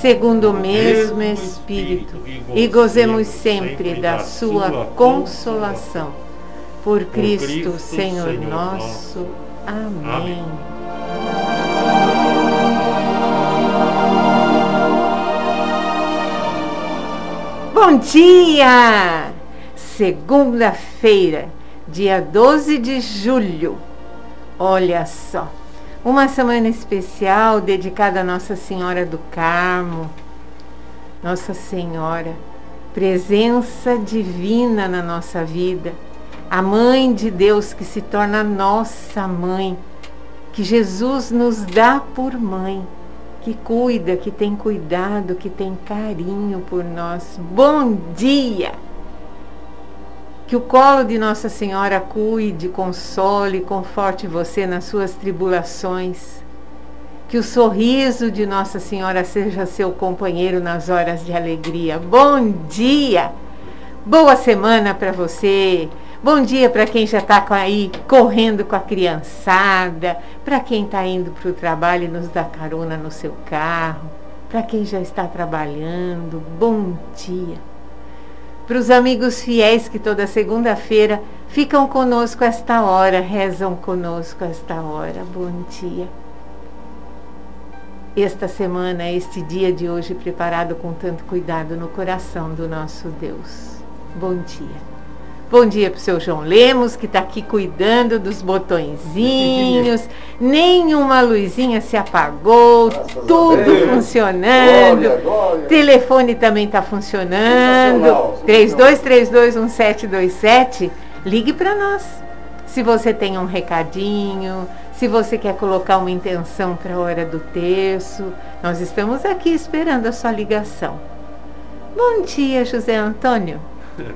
segundo o mesmo Espírito, e gozemos sempre da sua consolação. Por Cristo, Senhor nosso. Amém. Bom dia! Segunda-feira, dia 12 de julho. Olha só, uma semana especial dedicada a Nossa Senhora do Carmo. Nossa Senhora, presença divina na nossa vida, a Mãe de Deus que se torna nossa mãe, que Jesus nos dá por mãe que cuida, que tem cuidado, que tem carinho por nós. Bom dia! Que o colo de Nossa Senhora cuide, console, conforte você nas suas tribulações. Que o sorriso de Nossa Senhora seja seu companheiro nas horas de alegria. Bom dia! Boa semana para você! Bom dia para quem já está aí correndo com a criançada, para quem está indo para o trabalho e nos dá carona no seu carro, para quem já está trabalhando, bom dia. Para os amigos fiéis que toda segunda-feira ficam conosco esta hora, rezam conosco esta hora, bom dia. Esta semana, este dia de hoje preparado com tanto cuidado no coração do nosso Deus. Bom dia. Bom dia para o seu João Lemos, que está aqui cuidando dos botõezinhos. Nenhuma luzinha se apagou, Graças tudo funcionando. Glória, glória. Telefone também está funcionando. Sensacional, 32321727. Ligue para nós. Se você tem um recadinho, se você quer colocar uma intenção para a hora do terço, nós estamos aqui esperando a sua ligação. Bom dia, José Antônio.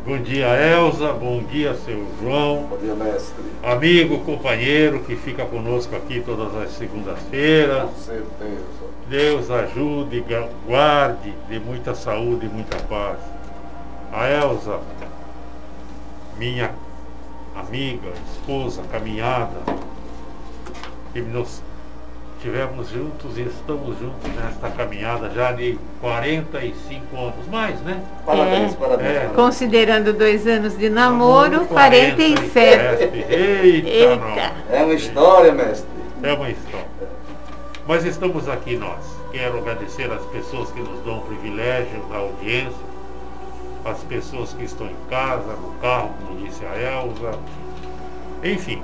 Bom dia, Elza. Bom dia, seu João. Bom dia, mestre. Amigo, companheiro que fica conosco aqui todas as segundas-feiras. Com certeza. Deus ajude, gu- guarde, dê muita saúde e muita paz. A Elza, minha amiga, esposa, caminhada, que nós tivemos juntos e estamos juntos nesta caminhada já de 45 anos, mais, né? Parabéns, É. parabéns. É. Considerando dois anos de namoro, 47. 47. Eita, Eita. não. É uma história, mestre. É uma história. Mas estamos aqui nós. Quero agradecer às pessoas que nos dão o privilégio da audiência, as pessoas que estão em casa, no carro, como disse a Elza. Enfim,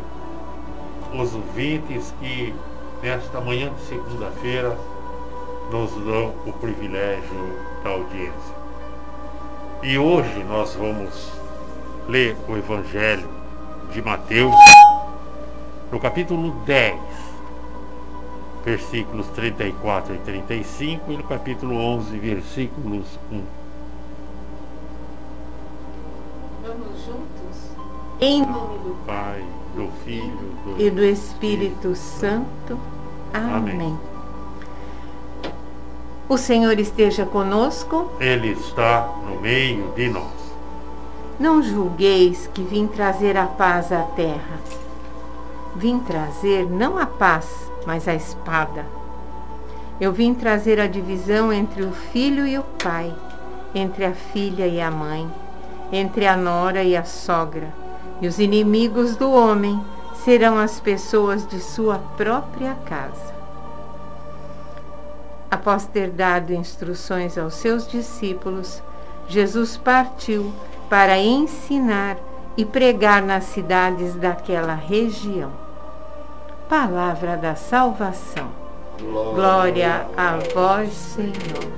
os ouvintes que nesta manhã de segunda-feira nos dão o privilégio da audiência. E hoje nós vamos ler o Evangelho de Mateus, no capítulo 10, versículos 34 e 35, e no capítulo 11, versículos 1. Vamos juntos? Em nome do Pai, do Filho do e do Espírito Santo. Amém. Amém. O Senhor esteja conosco. Ele está no meio de nós. Não julgueis que vim trazer a paz à terra. Vim trazer não a paz, mas a espada. Eu vim trazer a divisão entre o filho e o pai, entre a filha e a mãe, entre a nora e a sogra. E os inimigos do homem serão as pessoas de sua própria casa. Após ter dado instruções aos seus discípulos, Jesus partiu para ensinar e pregar nas cidades daquela região. Palavra da salvação. Glória a vós, Senhor.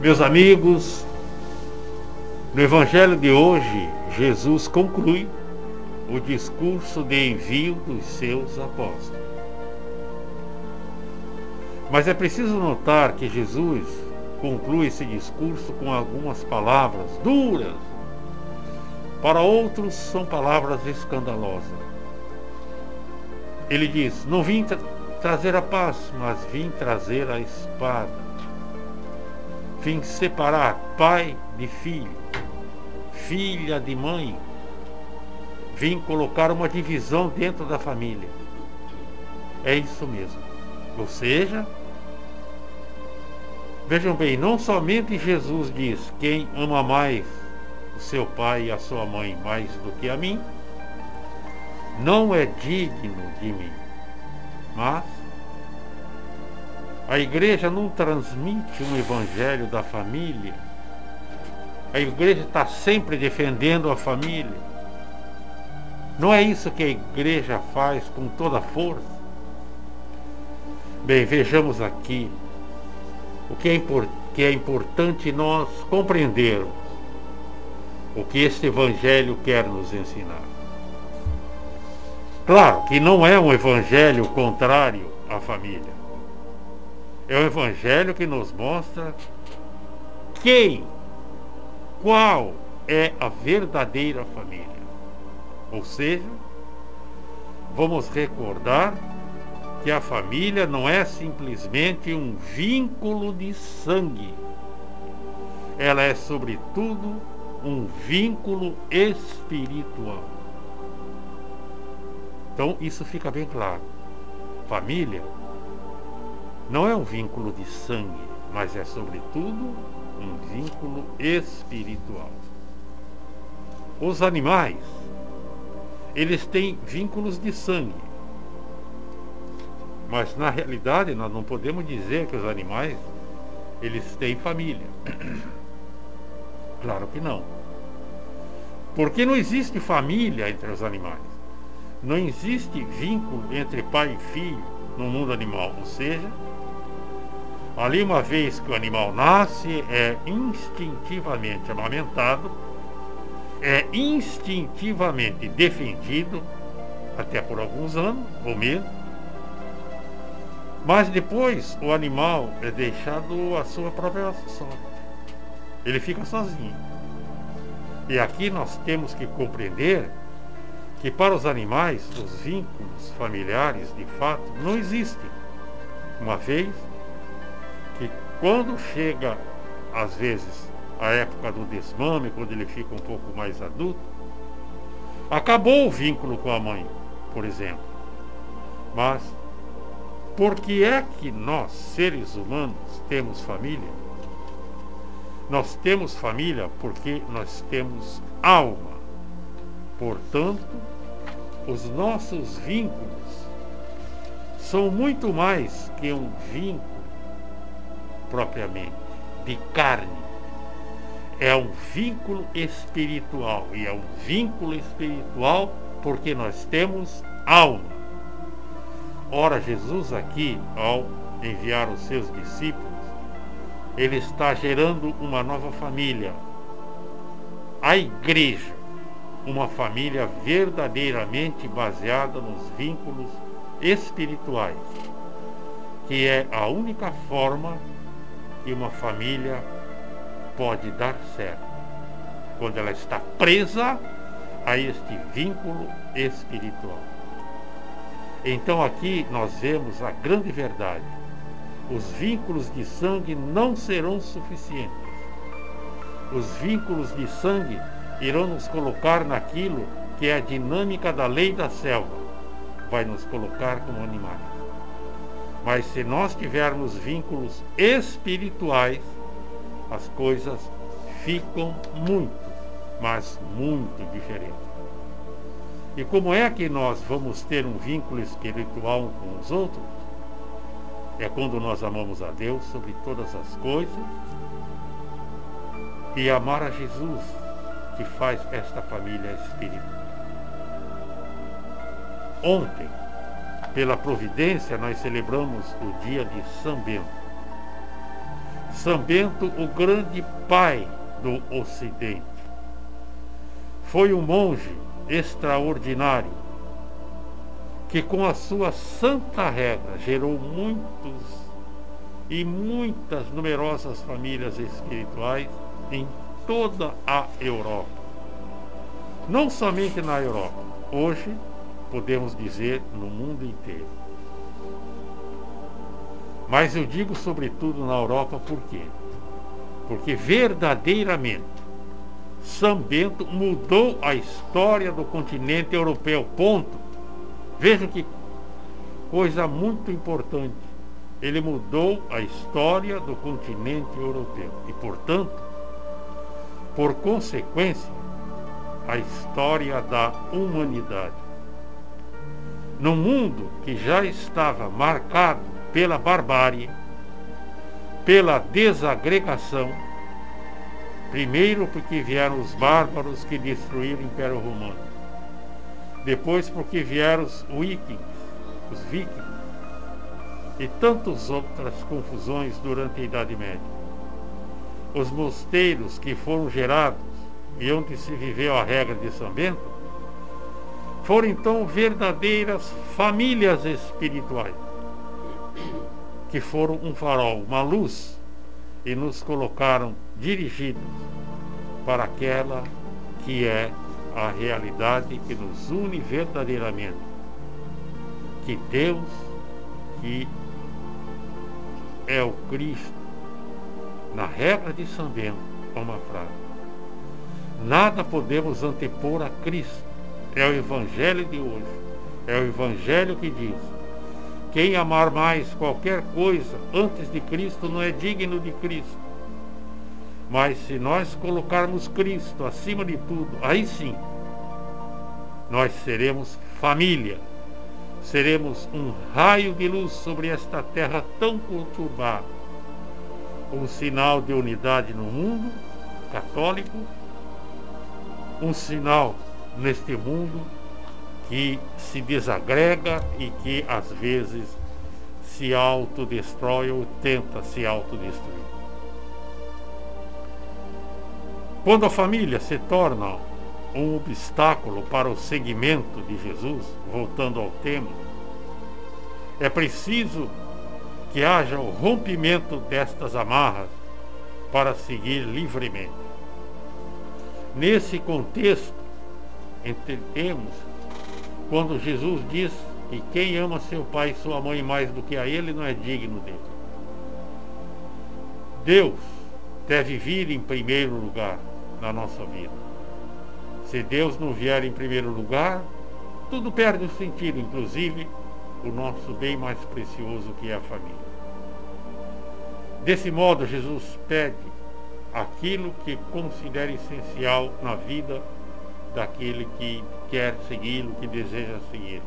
Meus amigos, no Evangelho de hoje, Jesus conclui o discurso de envio dos seus apóstolos. Mas é preciso notar que Jesus conclui esse discurso com algumas palavras duras. Para outros, são palavras escandalosas. Ele diz: Não vim tra trazer a paz, mas vim trazer a espada. Vim separar pai de filho, filha de mãe. Vim colocar uma divisão dentro da família. É isso mesmo. Ou seja, vejam bem, não somente Jesus diz: quem ama mais o seu pai e a sua mãe mais do que a mim, não é digno de mim. Mas a igreja não transmite um evangelho da família. A igreja está sempre defendendo a família. Não é isso que a igreja faz com toda a força. Bem, vejamos aqui o que é, que é importante nós compreendermos o que este evangelho quer nos ensinar. Claro que não é um evangelho contrário à família. É um evangelho que nos mostra quem, qual é a verdadeira família. Ou seja, vamos recordar que a família não é simplesmente um vínculo de sangue. Ela é, sobretudo, um vínculo espiritual. Então isso fica bem claro. Família não é um vínculo de sangue, mas é sobretudo um vínculo espiritual. Os animais, eles têm vínculos de sangue. Mas na realidade nós não podemos dizer que os animais eles têm família. Claro que não. Porque não existe família entre os animais. Não existe vínculo entre pai e filho no mundo animal, ou seja, ali uma vez que o animal nasce, é instintivamente amamentado, é instintivamente defendido, até por alguns anos ou meses, mas depois o animal é deixado à sua própria sorte. Ele fica sozinho. E aqui nós temos que compreender que para os animais os vínculos familiares de fato não existem. Uma vez quando chega, às vezes, a época do desmame, quando ele fica um pouco mais adulto, acabou o vínculo com a mãe, por exemplo. Mas por que é que nós, seres humanos, temos família? Nós temos família porque nós temos alma. Portanto, os nossos vínculos são muito mais que um vínculo propriamente de carne. É um vínculo espiritual e é um vínculo espiritual porque nós temos alma. Ora, Jesus aqui, ao enviar os seus discípulos, ele está gerando uma nova família, a igreja uma família verdadeiramente baseada nos vínculos espirituais, que é a única forma que uma família pode dar certo. quando ela está presa a este vínculo espiritual. Então aqui nós vemos a grande verdade. Os vínculos de sangue não serão suficientes. Os vínculos de sangue irão nos colocar naquilo que é a dinâmica da lei da selva. Vai nos colocar como animais. Mas se nós tivermos vínculos espirituais, as coisas ficam muito, mas muito diferentes. E como é que nós vamos ter um vínculo espiritual com os outros? É quando nós amamos a Deus sobre todas as coisas e amar a Jesus, que faz esta família espiritual. Ontem, pela providência, nós celebramos o dia de São Bento. São Bento, o grande pai do Ocidente. Foi um monge extraordinário que, com a sua santa regra, gerou muitos e muitas numerosas famílias espirituais em toda a Europa. Não somente na Europa, hoje podemos dizer no mundo inteiro. Mas eu digo sobretudo na Europa por quê? Porque verdadeiramente São Bento mudou a história do continente europeu. Ponto. Vejam que coisa muito importante. Ele mudou a história do continente europeu e, portanto, por consequência, a história da humanidade. No mundo que já estava marcado pela barbárie, pela desagregação, primeiro porque vieram os bárbaros que destruíram o Império Romano, depois porque vieram os vikings, os vikings, e tantas outras confusões durante a Idade Média. Os mosteiros que foram gerados e onde se viveu a regra de São Bento, foram então verdadeiras famílias espirituais que foram um farol, uma luz, e nos colocaram dirigidos para aquela que é a realidade que nos une verdadeiramente. Que Deus, que é o Cristo, na regra de São Bento, uma frase. Nada podemos antepor a Cristo. É o Evangelho de hoje. É o Evangelho que diz quem amar mais qualquer coisa antes de Cristo não é digno de Cristo. Mas se nós colocarmos Cristo acima de tudo, aí sim, nós seremos família, seremos um raio de luz sobre esta terra tão conturbada, um sinal de unidade no mundo católico, um sinal neste mundo que se desagrega e que às vezes se autodestrói ou tenta se autodestruir. Quando a família se torna um obstáculo para o seguimento de Jesus, voltando ao tema, é preciso que haja o rompimento destas amarras para seguir livremente. Nesse contexto, entendemos quando Jesus diz que quem ama seu pai e sua mãe mais do que a ele não é digno dele. Deus deve vir em primeiro lugar na nossa vida. Se Deus não vier em primeiro lugar, tudo perde o sentido, inclusive o nosso bem mais precioso que é a família. Desse modo, Jesus pede aquilo que considera essencial na vida daquele que quer segui-lo, que deseja segui-lo.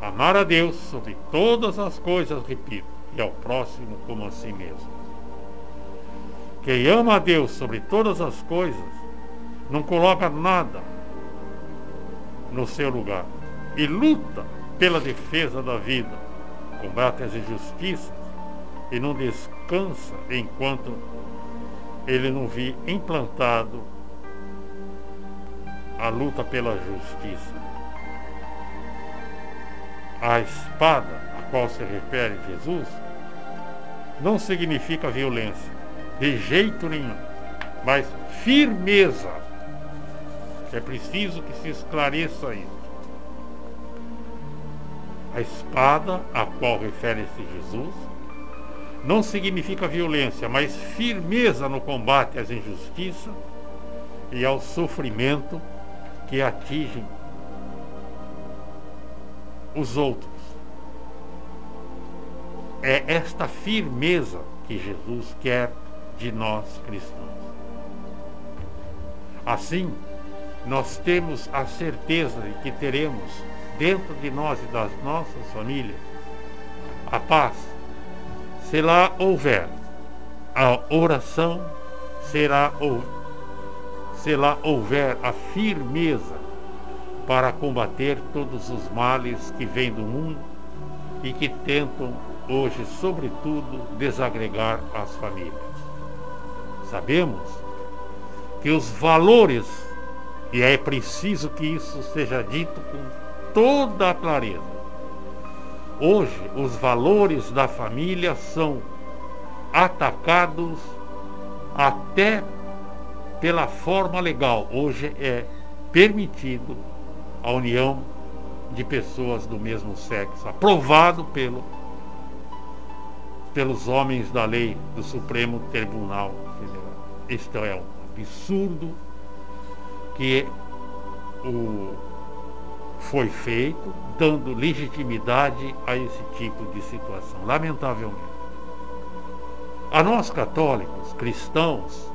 Amar a Deus sobre todas as coisas, repito, e ao próximo como a si mesmo. Quem ama a Deus sobre todas as coisas, não coloca nada no seu lugar e luta pela defesa da vida, combate as injustiças e não descansa enquanto ele não vir implantado a luta pela justiça. A espada a qual se refere Jesus não significa violência, de jeito nenhum. mas firmeza. É preciso que se esclareça isso. A espada a qual refere-se Jesus não significa violência, mas firmeza no combate às injustiças e ao sofrimento que atingem os outros. É esta firmeza que Jesus quer de nós cristãos. Assim, nós temos a certeza de que teremos dentro de nós e das nossas famílias a paz. Se lá houver a oração, será ou se lá houver a firmeza para combater todos os males que vêm do mundo e que tentam hoje, sobretudo, desagregar as famílias. Sabemos que os valores, e é preciso que isso seja dito com toda a clareza, hoje os valores da família são atacados até pela forma legal. Hoje é permitido a união de pessoas do mesmo sexo, aprovado pelo, pelos homens da lei do Supremo Tribunal Federal. Isto é um absurdo que o, foi feito, dando legitimidade a esse tipo de situação, lamentavelmente. A nós católicos, cristãos,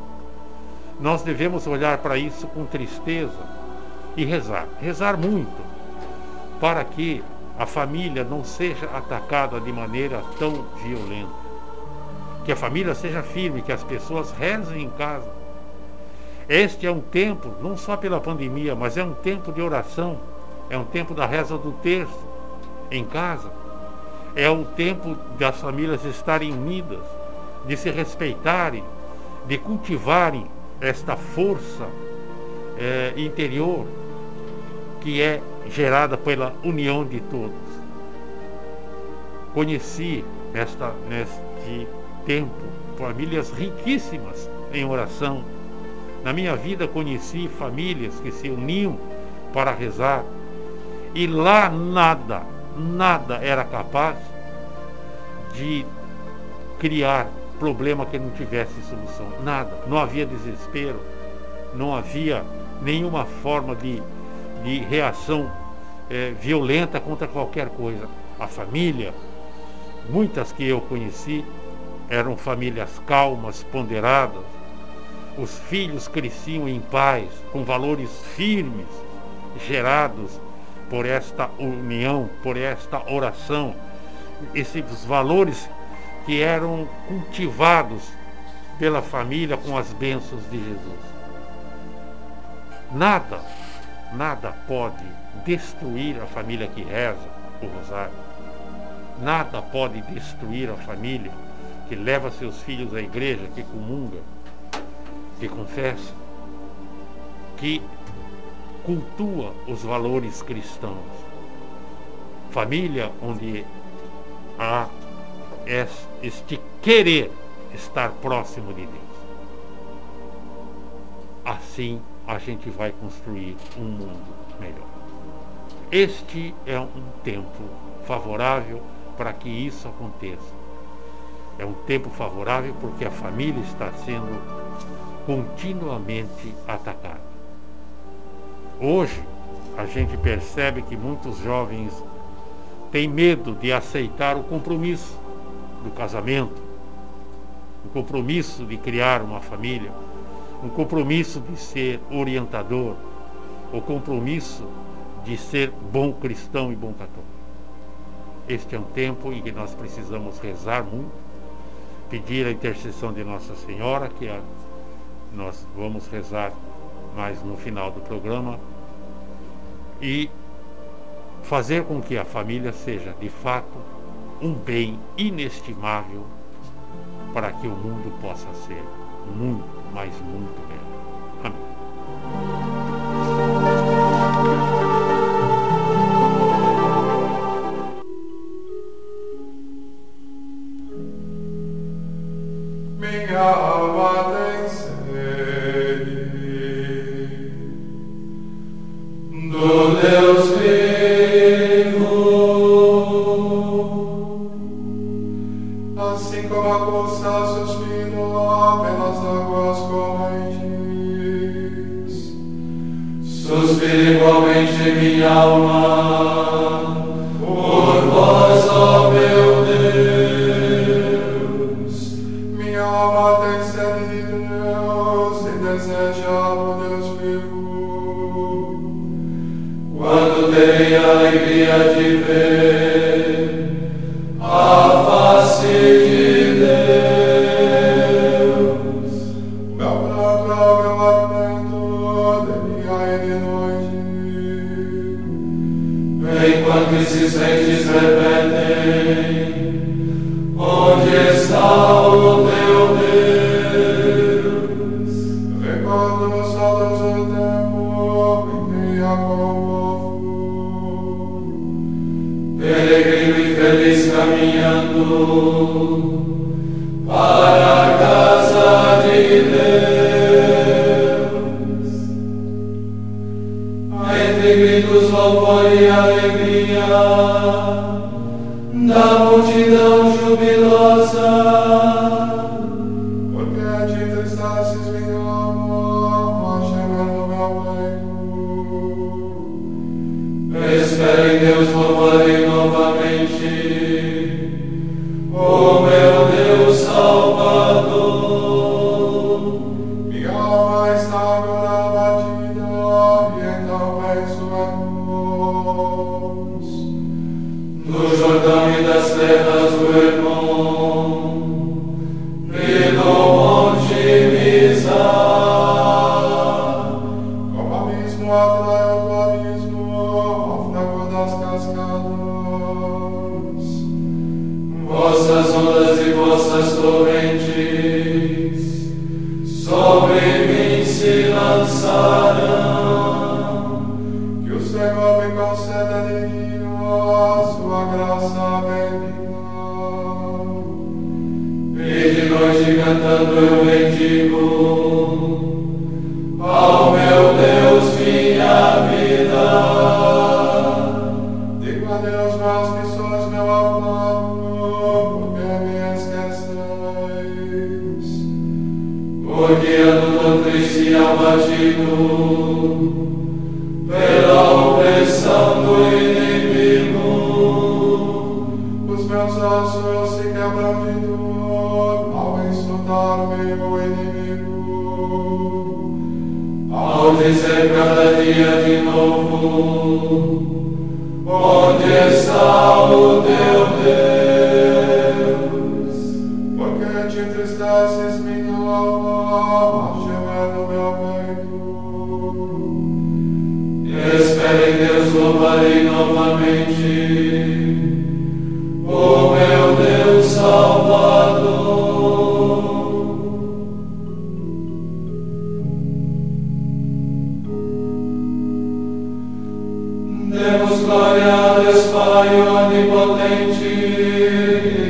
nós devemos olhar para isso com tristeza e rezar. Rezar muito, para que a família não seja atacada de maneira tão violenta. Que a família seja firme, que as pessoas rezem em casa. Este é um tempo, não só pela pandemia, mas é um tempo de oração, é um tempo da reza do terço em casa. É o tempo das famílias estarem unidas, de se respeitarem, de cultivarem esta força é, interior que é gerada pela união de todos. Conheci nesta, neste tempo famílias riquíssimas em oração. Na minha vida conheci famílias que se uniam para rezar e lá nada, nada era capaz de criar problema que não tivesse solução. Nada. Não havia desespero, não havia nenhuma forma de de reação é, violenta contra qualquer coisa. A família, muitas que eu conheci, eram famílias calmas, ponderadas. Os filhos cresciam em paz, com valores firmes, gerados por esta união, por esta oração. Esses valores que eram cultivados pela família com as bênçãos de Jesus. Nada Nada pode destruir a família que reza o rosário. Nada pode destruir a família que leva seus filhos à igreja, que comunga, que confessa, que cultua os valores cristãos. Família onde há este querer estar próximo de Deus. Assim a gente vai construir um mundo melhor. Este é um tempo favorável para que isso aconteça. É um tempo favorável porque a família está sendo continuamente atacada. Hoje, a gente percebe que muitos jovens têm medo de aceitar o compromisso do casamento, o compromisso de criar uma família um compromisso de ser orientador, o compromisso de ser bom cristão e bom católico. Este é um tempo em que nós precisamos rezar muito, pedir a intercessão de Nossa Senhora, que a, nós vamos rezar mais no final do programa, e fazer com que a família seja de fato um bem inestimável para que o mundo possa ser muito mas muito bem. Amém. Espere em Deus, louvarei novamente. Oh meu Deus Salvador. Demos glória a Deus Pai onipotente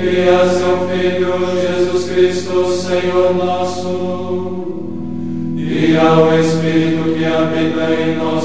e a seu Filho Jesus Cristo, Senhor nosso, e ao Espírito que habita em nós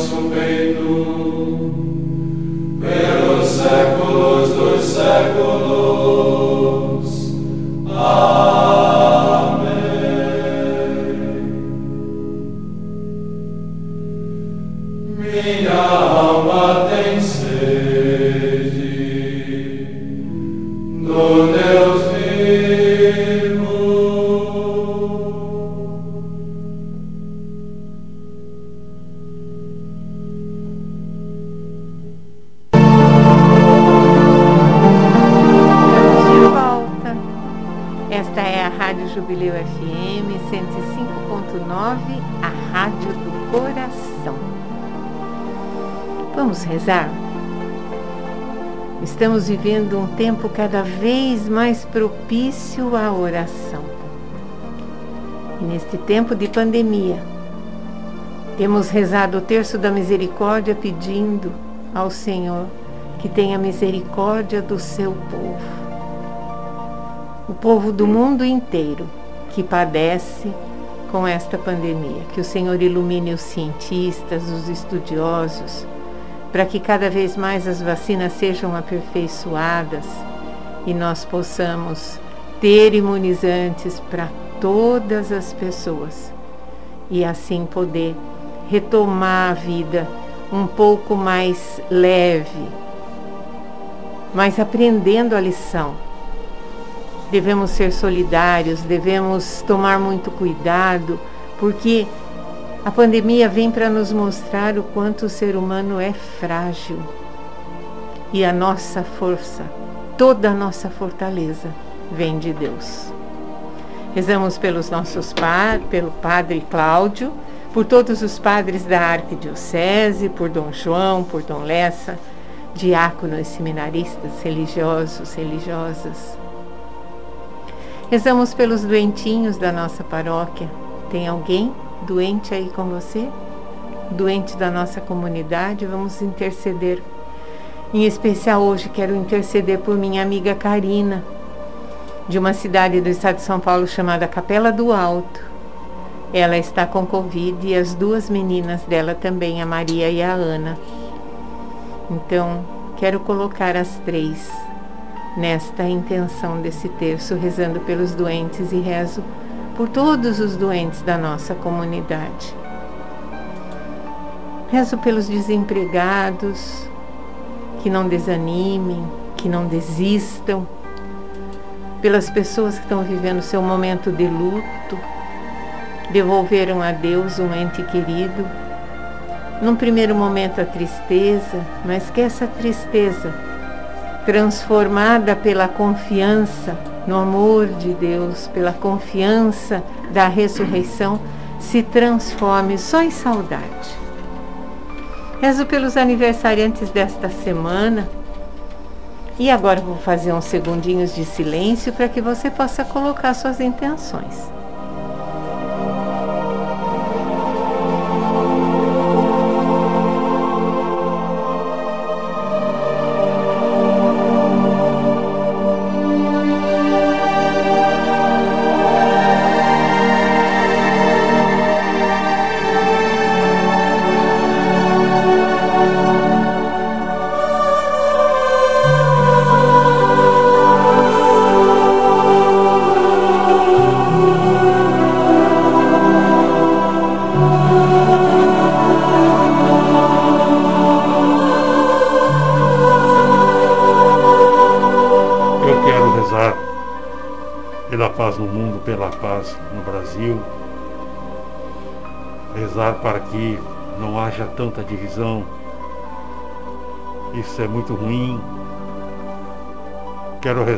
pensar. Estamos vivendo um tempo cada vez mais propício à oração. E neste tempo de pandemia, temos rezado o terço da misericórdia pedindo ao Senhor que tenha misericórdia do seu povo. O povo do mundo inteiro que padece com esta pandemia. Que o Senhor ilumine os cientistas, os estudiosos, para que cada vez mais as vacinas sejam aperfeiçoadas e nós possamos ter imunizantes para todas as pessoas e assim poder retomar a vida um pouco mais leve, mas aprendendo a lição. Devemos ser solidários, devemos tomar muito cuidado, porque a pandemia vem para nos mostrar o quanto o ser humano é frágil e a nossa força, toda a nossa fortaleza vem de Deus. Rezamos pelos nossos padres, pelo Padre Cláudio, por todos os padres da Arquidiocese, por Dom João, por Dom Lessa, diáconos, seminaristas, religiosos, religiosas. Rezamos pelos doentinhos da nossa paróquia. Tem alguém doente aí com você? Doente da nossa comunidade? Vamos interceder. Em especial hoje quero interceder por minha amiga Karina, de uma cidade do estado de São Paulo chamada Capela do Alto. Ela está com Covid e as duas meninas dela também, a Maria e a Ana. Então, quero colocar as três nesta intenção desse terço, rezando pelos doentes e rezo por todos os doentes da nossa comunidade. Rezo pelos desempregados, que não desanimem, que não desistam, pelas pessoas que estão vivendo seu momento de luto, devolveram a Deus um ente querido. Num primeiro momento a tristeza, mas que essa tristeza transformada pela confiança no amor de Deus, pela confiança da ressurreição, se transforme só em saudade. Rezo pelos aniversariantes desta semana. E agora vou fazer uns segundinhos de silêncio para que você possa colocar suas intenções.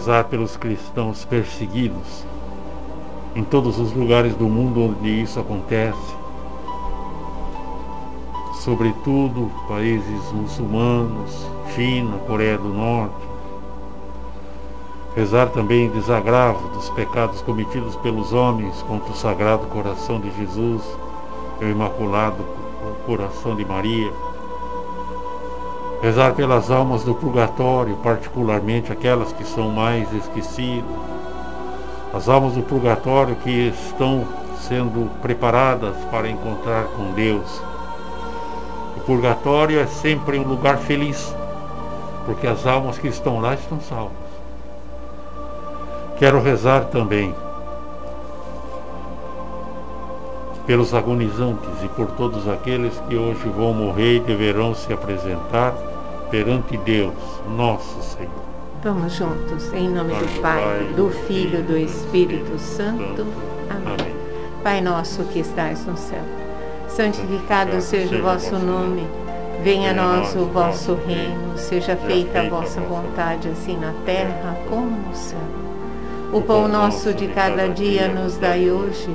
Rezar pelos cristãos perseguidos em todos os lugares do mundo onde isso acontece, sobretudo países muçulmanos, China, Coreia do Norte. Rezar também em desagravo dos pecados cometidos pelos homens contra o Sagrado Coração de Jesus o Imaculado Coração de Maria. Rezar pelas almas do purgatório, particularmente aquelas que são mais esquecidas. As almas do purgatório que estão sendo preparadas para encontrar com Deus. O purgatório é sempre um lugar feliz, porque as almas que estão lá estão salvas. Quero rezar também pelos agonizantes e por todos aqueles que hoje vão morrer e deverão se apresentar perante Deus, nosso Senhor. Vamos juntos, em nome do Pai, do Filho e do Espírito Santo. Amém. Pai nosso que estais no céu, santificado seja o vosso nome. Venha a nós o vosso reino, seja feita a vossa vontade, assim na terra como no céu. O pão nosso de cada dia nos dai hoje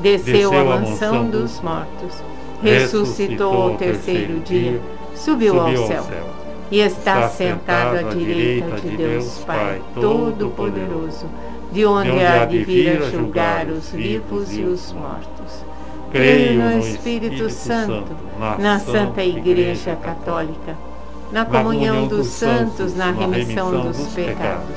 desceu à mansão dos mortos, ressuscitou ao terceiro dia, subiu ao céu e está sentado à direita de Deus Pai Todo-Poderoso, de onde há de vir a julgar os vivos e os mortos. Creio no Espírito Santo, na Santa Igreja Católica, na comunhão dos santos, na remissão dos pecados,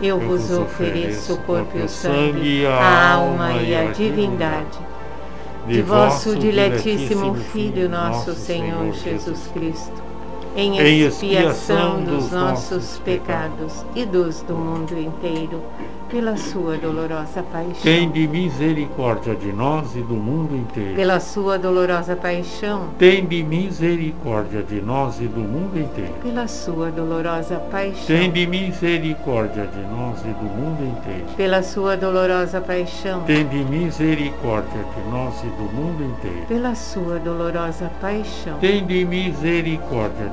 eu vos ofereço o corpo e o sangue, a alma e a divindade. de vosso diletíssimo Filho, nosso Senhor Jesus Cristo, em expiação dos nossos pecados e dos do mundo inteiro pela sua dolorosa paixão. Tende misericórdia de nós e do mundo inteiro. Pela sua dolorosa paixão. Tende misericórdia de nós e do mundo inteiro. Pela sua dolorosa paixão. Tende misericórdia de nós e do mundo inteiro. Pela sua dolorosa paixão. Tende misericórdia de nós e do mundo inteiro. Pela sua dolorosa paixão. Tende misericórdia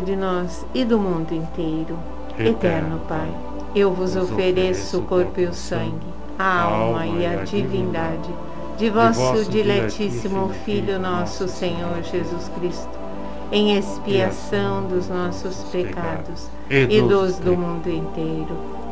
de nós e do mundo inteiro. Eterno, Eterno Pai, eu vos ofereço o corpo e o sangue, a alma e a divindade de vosso diletíssimo Filho nosso Senhor Jesus Cristo em expiação dos nossos pecados e dos do mundo inteiro.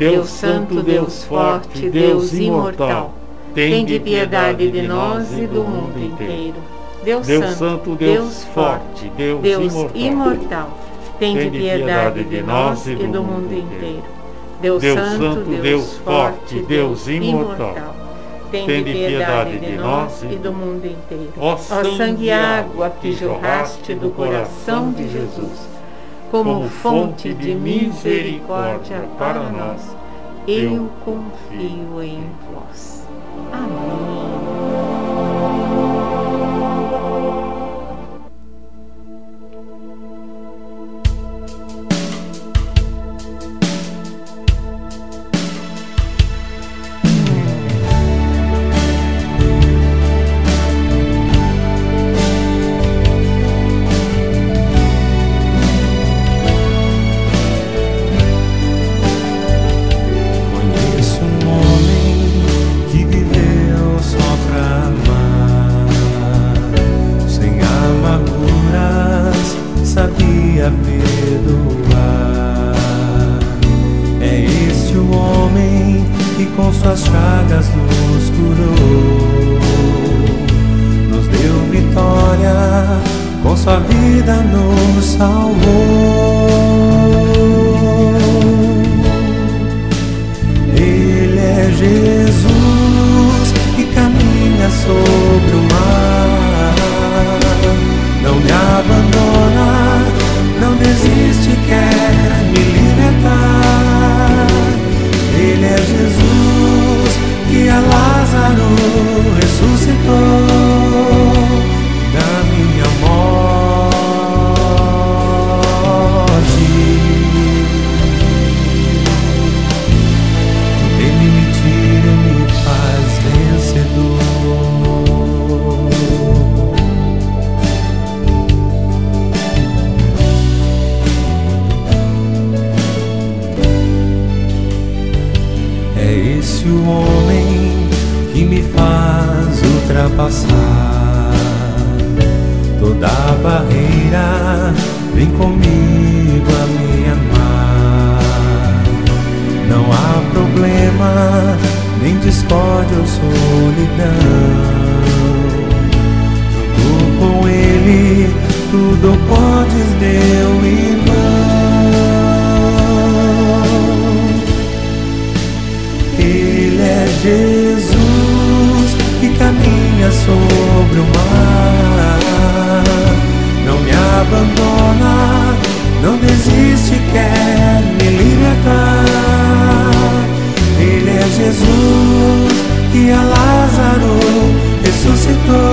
Deus Santo, Deus Forte, Deus Imortal, tende piedade de nós e do mundo inteiro. Deus, Santo, Deus Forte, Deus Deus Imortal, tende tende piedade de nós e do mundo inteiro. Deus Santo, Deus Forte, Deus imortal, tende piedade de nós e do mundo inteiro. Ó sangue e água que jorraste do coração de Jesus, como fonte de misericórdia para nós, eu confio em vós. Amém. Vida nos salvou. e a Lázaro ressuscitou.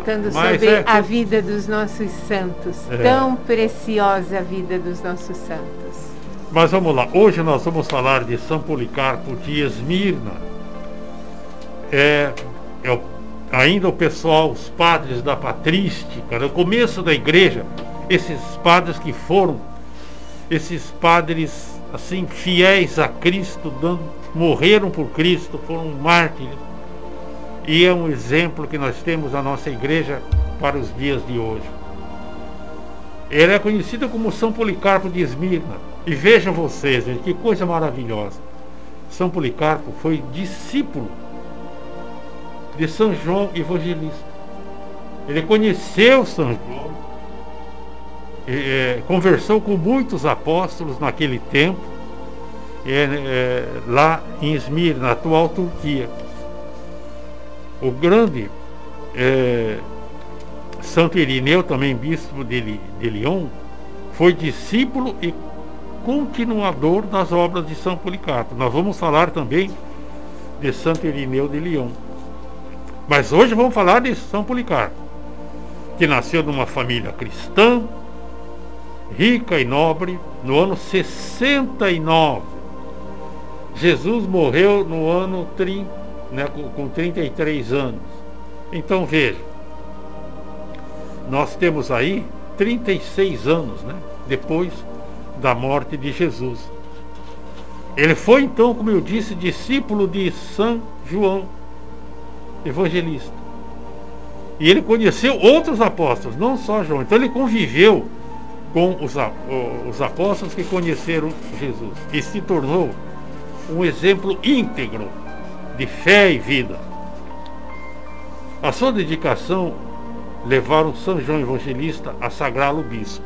Contando Mas sobre é- a vida dos nossos santos. É. Tão preciosa a vida dos nossos santos. Mas vamos lá, hoje nós vamos falar de São Policarpo de Esmirna. É, é o- ainda o pessoal, os padres da patrística, no começo da igreja, esses padres que foram, esses padres assim fiéis a Cristo, dando- morreram por Cristo, foram mártires. E é um exemplo que nós temos na nossa igreja para os dias de hoje. Ele é conhecido como São Policarpo de Esmirna. E vejam vocês, gente, que coisa maravilhosa. São Policarpo foi discípulo de São João Evangelista. Ele conheceu São João, eh, conversou com muitos apóstolos naquele tempo, eh, eh, lá em Esmirna, na atual Turquia. O grande eh, Santo Irineu, também bispo de, de Lyon, foi discípulo e continuador das obras de São Policarpo. Nós vamos falar também de Santo Irineu de Lyon. Mas hoje vamos falar de São Policarpo, que nasceu numa família cristã, rica e nobre, no ano 69. Jesus morreu no ano 30, né, com, com 33 anos. Então veja, nós temos aí 36 anos, né, depois da morte de Jesus. Ele foi então, como eu disse, discípulo de São João Evangelista. E ele conheceu outros apóstolos, não só João. Então ele conviveu com os, os apóstolos que conheceram Jesus e se tornou um exemplo íntegro de fé e vida. A sua dedicação levaram São João Evangelista a sagrá-lo bispo.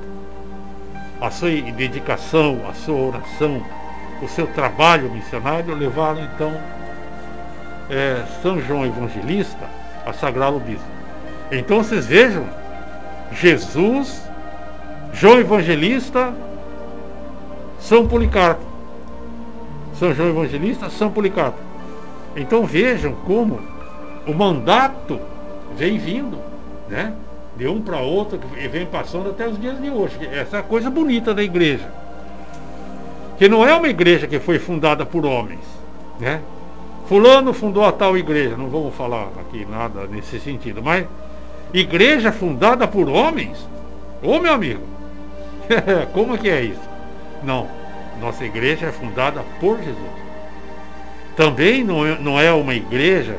A sua dedicação, a sua oração, o seu trabalho missionário levaram então eh, São João Evangelista a sagrá-lo bispo. Então vocês vejam, Jesus, João Evangelista, São Policarpo. São João Evangelista, São Policarpo. Então vejam como o mandato vem vindo, né? De um para outro, e vem passando até os dias de hoje. Essa é a coisa bonita da igreja. Que não é uma igreja que foi fundada por homens, né? Fulano fundou a tal igreja, não vamos falar aqui nada nesse sentido, mas igreja fundada por homens? Ô meu amigo, como que é isso? Não, nossa igreja é fundada por Jesus. Também não é, não é uma igreja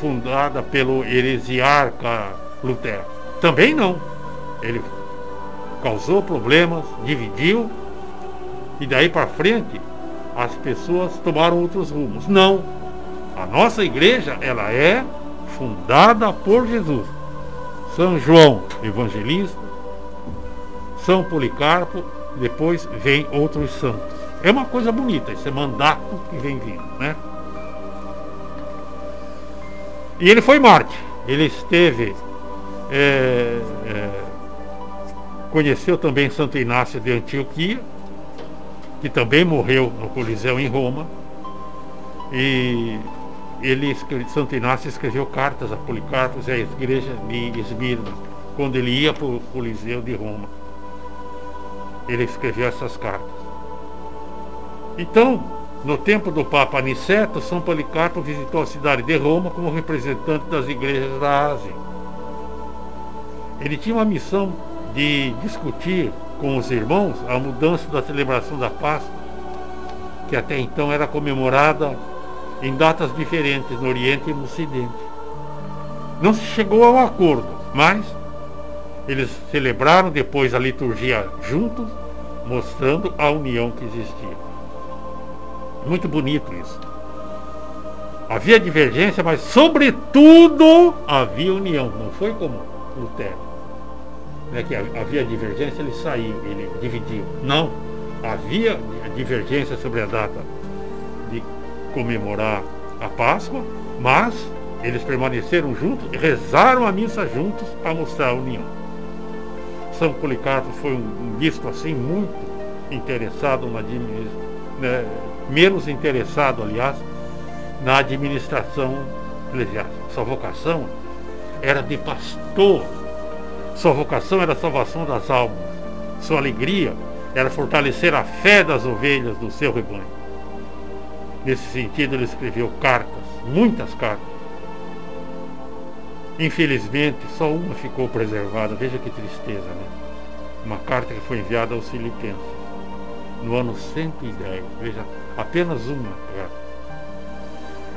fundada pelo heresiarca Lutero. Também não. Ele causou problemas, dividiu, e daí para frente as pessoas tomaram outros rumos. Não. A nossa igreja, ela é fundada por Jesus. São João Evangelista, São Policarpo, depois vem outros santos. É uma coisa bonita, esse mandato que vem vindo, né? E ele foi Marte. Ele esteve. é, é, conheceu também Santo Inácio de Antioquia, que também morreu no Coliseu em Roma. E ele, Santo Inácio escreveu cartas a Policarpo e à igreja de Esmirna, quando ele ia para o Coliseu de Roma. Ele escreveu essas cartas. Então, no tempo do Papa Aniceto, São Policarpo visitou a cidade de Roma como representante das igrejas da Ásia. Ele tinha uma missão de discutir com os irmãos a mudança da celebração da Páscoa, que até então era comemorada em datas diferentes no Oriente e no Ocidente. Não se chegou a um acordo, mas eles celebraram depois a liturgia juntos, mostrando a união que existia. Muito bonito isso. Havia divergência, mas sobretudo havia união. Não foi como Lutero. Né, que havia divergência, ele saiu, ele dividiu. Não. Havia divergência sobre a data de comemorar a Páscoa, mas eles permaneceram juntos e rezaram a missa juntos para mostrar a união. São Policarpo foi um bispo assim muito interessado na né, menos interessado, aliás, na administração eclesiástica. Sua vocação era de pastor. Sua vocação era a salvação das almas. Sua alegria era fortalecer a fé das ovelhas do seu rebanho. Nesse sentido, ele escreveu cartas, muitas cartas. Infelizmente, só uma ficou preservada. Veja que tristeza, né? Uma carta que foi enviada aos Filipenses no ano 110. Veja, apenas uma carta.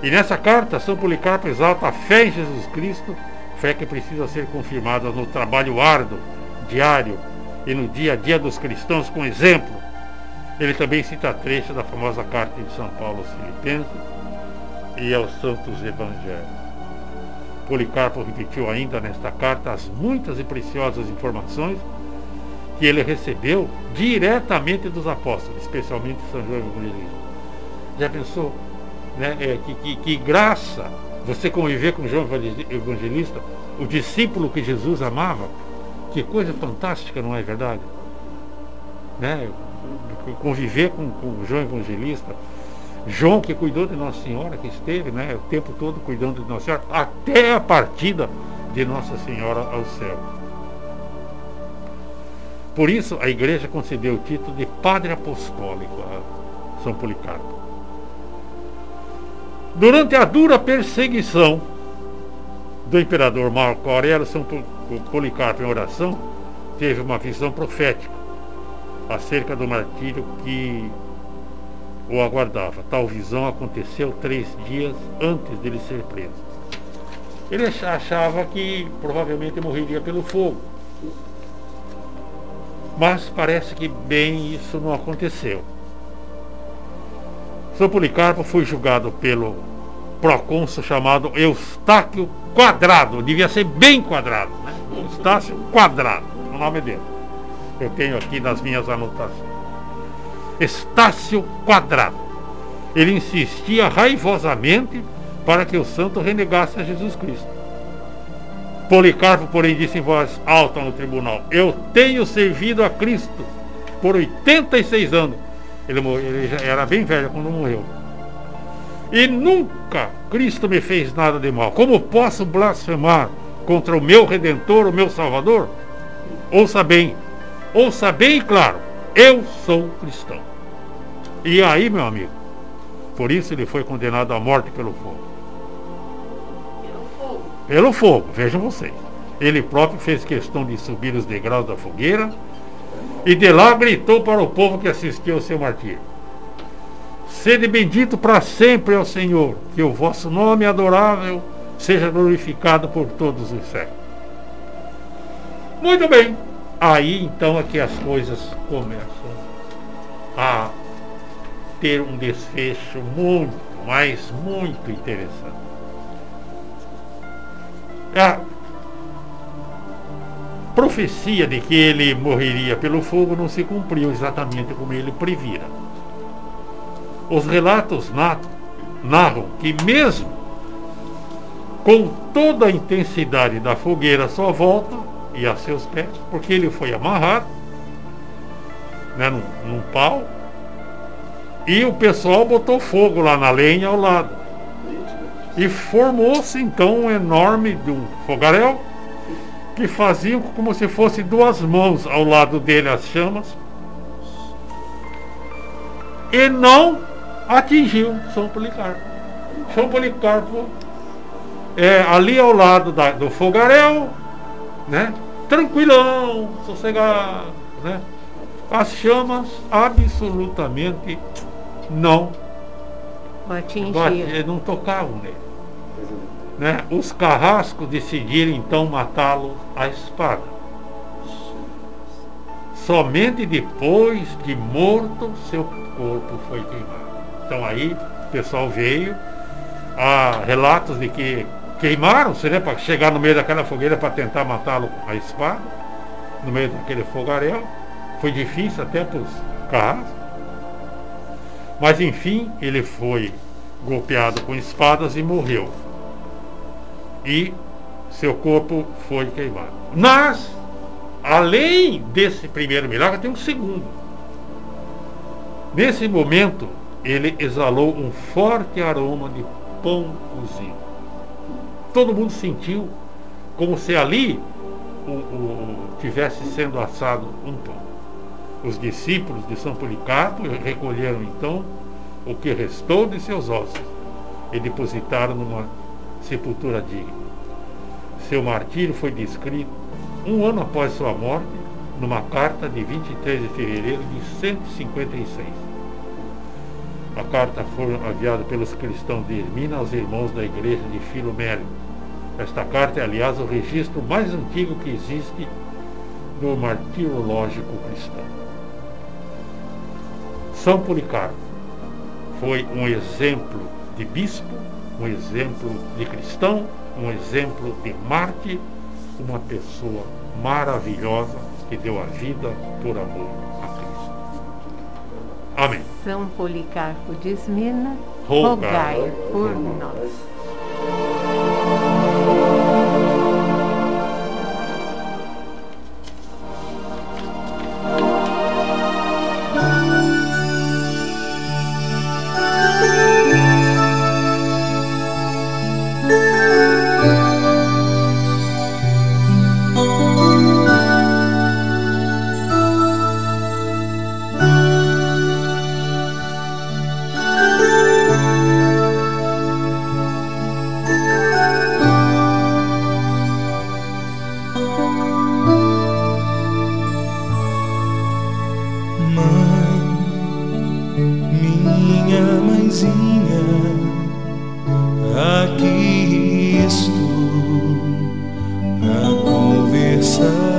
E nessa carta, São Policarpo exalta a fé em Jesus Cristo, fé que precisa ser confirmada no trabalho árduo, diário e no dia a dia dos cristãos com exemplo. Ele também cita trecho da famosa carta de São Paulo aos Filipenses e aos Santos Evangelhos. Policarpo repetiu ainda nesta carta as muitas e preciosas informações que ele recebeu diretamente dos apóstolos, especialmente São João Evangelista. Já pensou né, é, que, que, que graça você conviver com João Evangelista, o discípulo que Jesus amava. Que coisa fantástica, não é verdade? Né? Conviver com, com João Evangelista. João que cuidou de Nossa Senhora, que esteve né, o tempo todo cuidando de Nossa Senhora, até a partida de Nossa Senhora ao céu. Por isso a igreja concedeu o título de Padre Apostólico a São Policarpo. Durante a dura perseguição do imperador Marco Aurélio, São Policarpo, em oração, teve uma visão profética acerca do martírio que o aguardava. Tal visão aconteceu três dias antes dele ser preso. Ele achava que provavelmente morreria pelo fogo. Mas parece que bem isso não aconteceu. São Policarpo foi julgado pelo procônsul chamado Eustáquio Quadrado. Devia ser bem quadrado, né? Eustáquio Quadrado, o nome dele. Eu tenho aqui nas minhas anotações. Estácio Quadrado. Ele insistia raivosamente para que o santo renegasse a Jesus Cristo. Policarpo, porém, disse em voz alta no tribunal: Eu tenho servido a Cristo por 86 anos ele, ele já era bem velho quando morreu. E nunca Cristo me fez nada de mal. Como posso blasfemar contra o meu Redentor, o meu Salvador? Ouça bem, ouça bem claro, eu sou cristão. E aí, meu amigo, por isso ele foi condenado à morte pelo fogo. Pelo fogo. Vejam vocês. Ele próprio fez questão de subir os degraus da fogueira e de lá gritou para o povo que assistiu ao seu martírio: Sede bendito para sempre ao Senhor, que o vosso nome adorável seja glorificado por todos os séculos. Muito bem, aí então é que as coisas começam a ter um desfecho muito, mas muito interessante. Ah, profecia de que ele morreria pelo fogo não se cumpriu exatamente como ele previra. Os relatos narram que, mesmo com toda a intensidade da fogueira sua volta e a seus pés, porque ele foi amarrado né, num, num pau, e o pessoal botou fogo lá na lenha ao lado. E formou-se então um enorme um fogaréu que faziam como se fosse duas mãos ao lado dele as chamas e não atingiu São Policarpo. São Policarpo é, ali ao lado da, do fogaréu, né? tranquilão, sossegado, né? as chamas absolutamente não atingiam, não tocavam nele né, os carrascos decidiram então matá-lo à espada. Somente depois de morto seu corpo foi queimado. Então aí o pessoal veio há relatos de que queimaram-se né, para chegar no meio daquela fogueira para tentar matá-lo a espada, no meio daquele fogaréu. Foi difícil até para os carros. Mas enfim, ele foi golpeado com espadas e morreu. E seu corpo foi queimado. Mas, além desse primeiro milagre, tem um segundo. Nesse momento, ele exalou um forte aroma de pão cozido. Todo mundo sentiu como se ali o, o, tivesse sendo assado um pão. Os discípulos de São Policarpo recolheram então o que restou de seus ossos e depositaram numa sepultura digna. Seu martírio foi descrito um ano após sua morte, numa carta de 23 de fevereiro de 156. A carta foi enviada pelos cristãos de Hermina aos irmãos da igreja de Filomélio. Esta carta é, aliás, o registro mais antigo que existe do martirológico cristão. São Policarpo foi um exemplo de bispo, um exemplo de cristão, um exemplo de mártir, uma pessoa maravilhosa que deu a vida por amor a Cristo. Amém. São Policarpo de Esmina, Rogai rogai por nós. sun.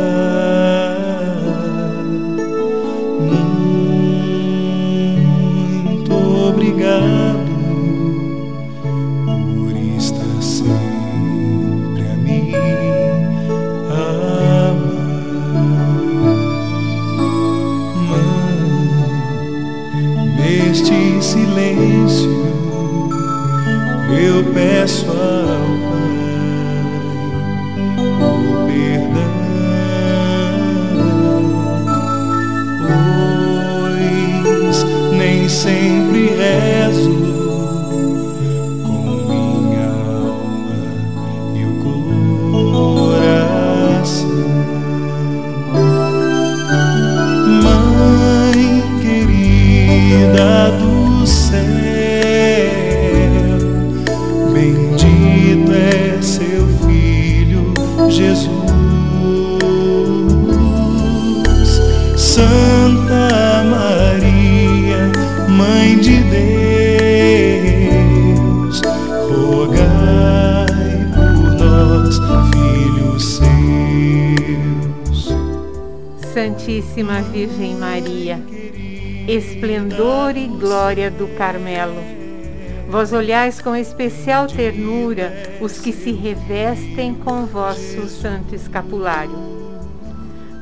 Vós olhais com especial ternura os que se revestem com vosso santo escapulário.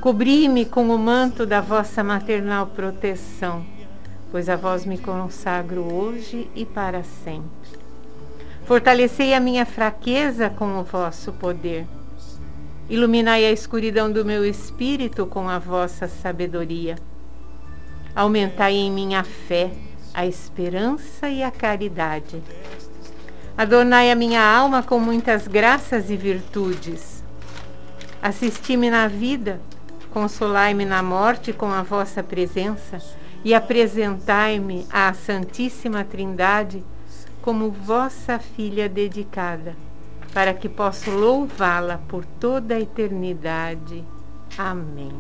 Cobri-me com o manto da vossa maternal proteção, pois a vós me consagro hoje e para sempre. Fortalecei a minha fraqueza com o vosso poder. Iluminai a escuridão do meu espírito com a vossa sabedoria. Aumentai em mim a fé, a esperança e a caridade. Adornai a minha alma com muitas graças e virtudes. Assisti-me na vida, consolai-me na morte com a vossa presença e apresentai-me à Santíssima Trindade como vossa filha dedicada, para que possa louvá-la por toda a eternidade. Amém.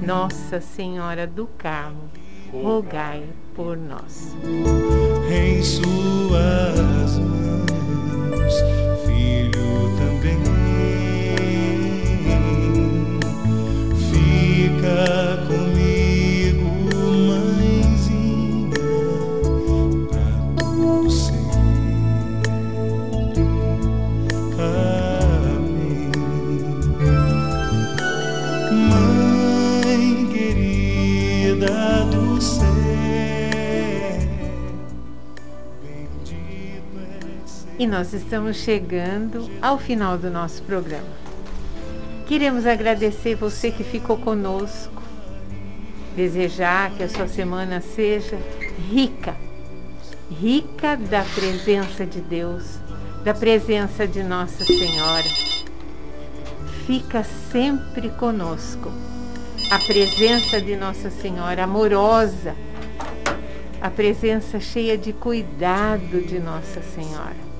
Nossa Senhora do Carmo, rogai por nós. em suas mãos, filho também fica comigo, E nós estamos chegando ao final do nosso programa. Queremos agradecer você que ficou conosco, desejar que a sua semana seja rica, rica da presença de Deus, da presença de Nossa Senhora. Fica sempre conosco a presença de Nossa Senhora amorosa, a presença cheia de cuidado de Nossa Senhora.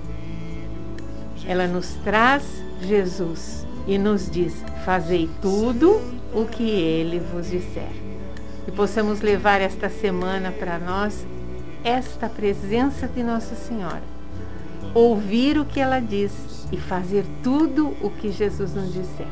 Ela nos traz Jesus e nos diz: Fazei tudo o que ele vos disser. E possamos levar esta semana para nós esta presença de Nossa Senhora. Ouvir o que ela diz e fazer tudo o que Jesus nos disser.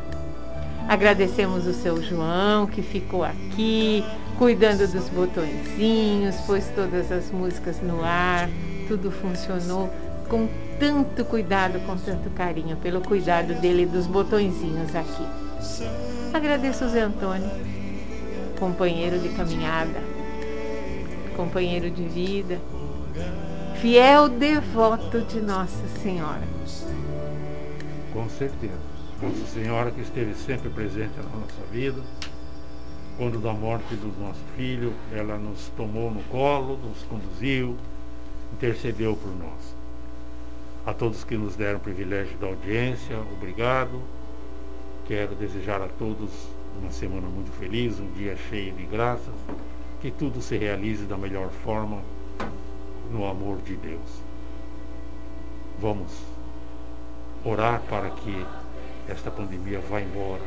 Agradecemos o seu João que ficou aqui cuidando dos botõezinhos, pôs todas as músicas no ar, tudo funcionou com tanto cuidado, com tanto carinho, pelo cuidado dele dos botõezinhos aqui. Agradeço o Zé Antônio, companheiro de caminhada, companheiro de vida, fiel devoto de Nossa Senhora. Com certeza. Nossa Senhora que esteve sempre presente na nossa vida. Quando da morte do nosso filho, ela nos tomou no colo, nos conduziu, intercedeu por nós. A todos que nos deram o privilégio da audiência, obrigado. Quero desejar a todos uma semana muito feliz, um dia cheio de graças, que tudo se realize da melhor forma no amor de Deus. Vamos orar para que esta pandemia vá embora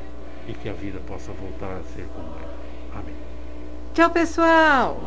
e que a vida possa voltar a ser como é. Amém. Tchau, pessoal!